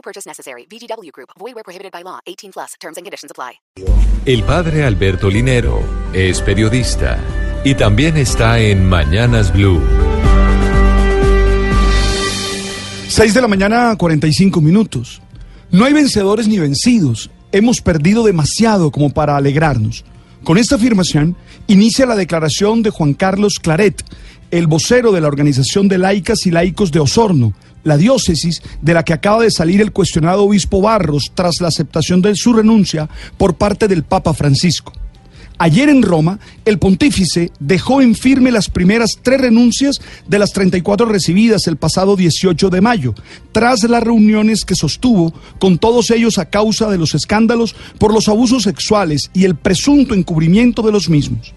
No purchase necessary. VGW Group. Void where prohibited by law. 18 plus. Terms and conditions apply. El padre Alberto Linero es periodista y también está en Mañanas Blue. 6 de la mañana, 45 minutos. No hay vencedores ni vencidos. Hemos perdido demasiado como para alegrarnos. Con esta afirmación inicia la declaración de Juan Carlos Claret, el vocero de la Organización de Laicas y Laicos de Osorno, la diócesis de la que acaba de salir el cuestionado obispo Barros tras la aceptación de su renuncia por parte del Papa Francisco. Ayer en Roma, el pontífice dejó en firme las primeras tres renuncias de las 34 recibidas el pasado 18 de mayo, tras las reuniones que sostuvo con todos ellos a causa de los escándalos por los abusos sexuales y el presunto encubrimiento de los mismos.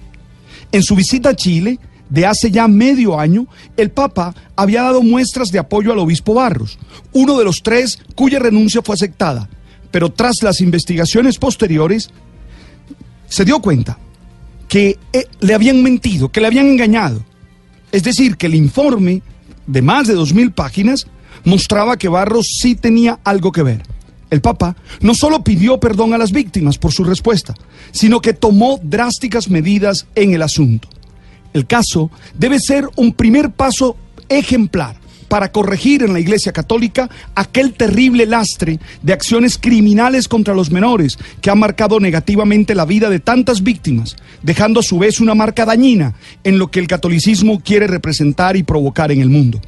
En su visita a Chile, de hace ya medio año, el Papa había dado muestras de apoyo al obispo Barros, uno de los tres cuya renuncia fue aceptada, pero tras las investigaciones posteriores, se dio cuenta que eh, le habían mentido, que le habían engañado. Es decir, que el informe de más de dos mil páginas mostraba que Barros sí tenía algo que ver. El Papa no solo pidió perdón a las víctimas por su respuesta, sino que tomó drásticas medidas en el asunto. El caso debe ser un primer paso ejemplar para corregir en la Iglesia Católica aquel terrible lastre de acciones criminales contra los menores que ha marcado negativamente la vida de tantas víctimas, dejando a su vez una marca dañina en lo que el catolicismo quiere representar y provocar en el mundo.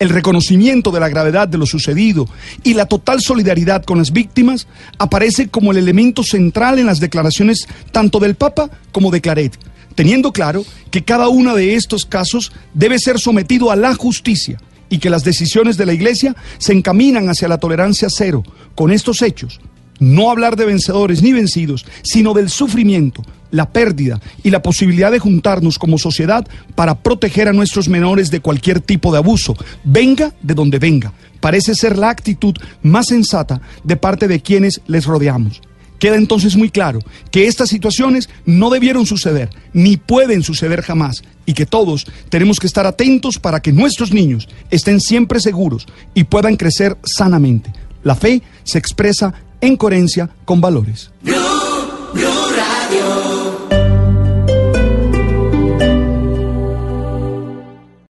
El reconocimiento de la gravedad de lo sucedido y la total solidaridad con las víctimas aparece como el elemento central en las declaraciones tanto del Papa como de Claret, teniendo claro que cada uno de estos casos debe ser sometido a la justicia y que las decisiones de la Iglesia se encaminan hacia la tolerancia cero con estos hechos. No hablar de vencedores ni vencidos, sino del sufrimiento, la pérdida y la posibilidad de juntarnos como sociedad para proteger a nuestros menores de cualquier tipo de abuso, venga de donde venga. Parece ser la actitud más sensata de parte de quienes les rodeamos. Queda entonces muy claro que estas situaciones no debieron suceder, ni pueden suceder jamás, y que todos tenemos que estar atentos para que nuestros niños estén siempre seguros y puedan crecer sanamente. La fe se expresa en coherencia con valores.